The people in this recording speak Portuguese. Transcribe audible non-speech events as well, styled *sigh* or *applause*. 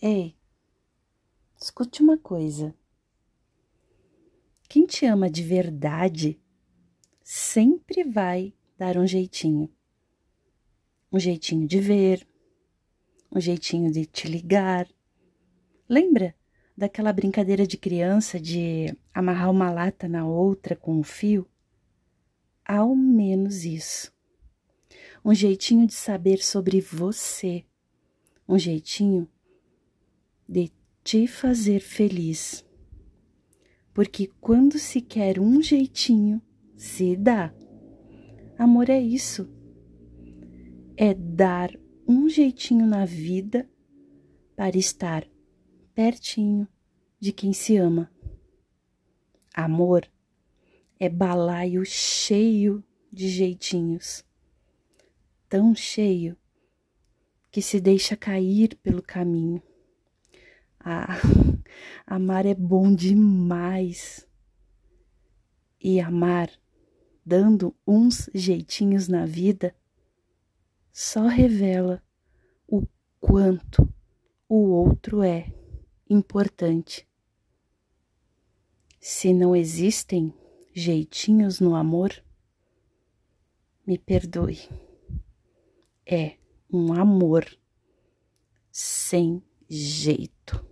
Ei, escute uma coisa. Quem te ama de verdade sempre vai dar um jeitinho. Um jeitinho de ver, um jeitinho de te ligar. Lembra daquela brincadeira de criança de amarrar uma lata na outra com um fio? Ao menos isso. Um jeitinho de saber sobre você. Um jeitinho de te fazer feliz. Porque quando se quer um jeitinho, se dá. Amor é isso. É dar um jeitinho na vida para estar pertinho de quem se ama. Amor é balaio cheio de jeitinhos, tão cheio que se deixa cair pelo caminho. Ah, *laughs* amar é bom demais. E amar, dando uns jeitinhos na vida, só revela o quanto o outro é importante. Se não existem jeitinhos no amor, me perdoe. É um amor sem jeito.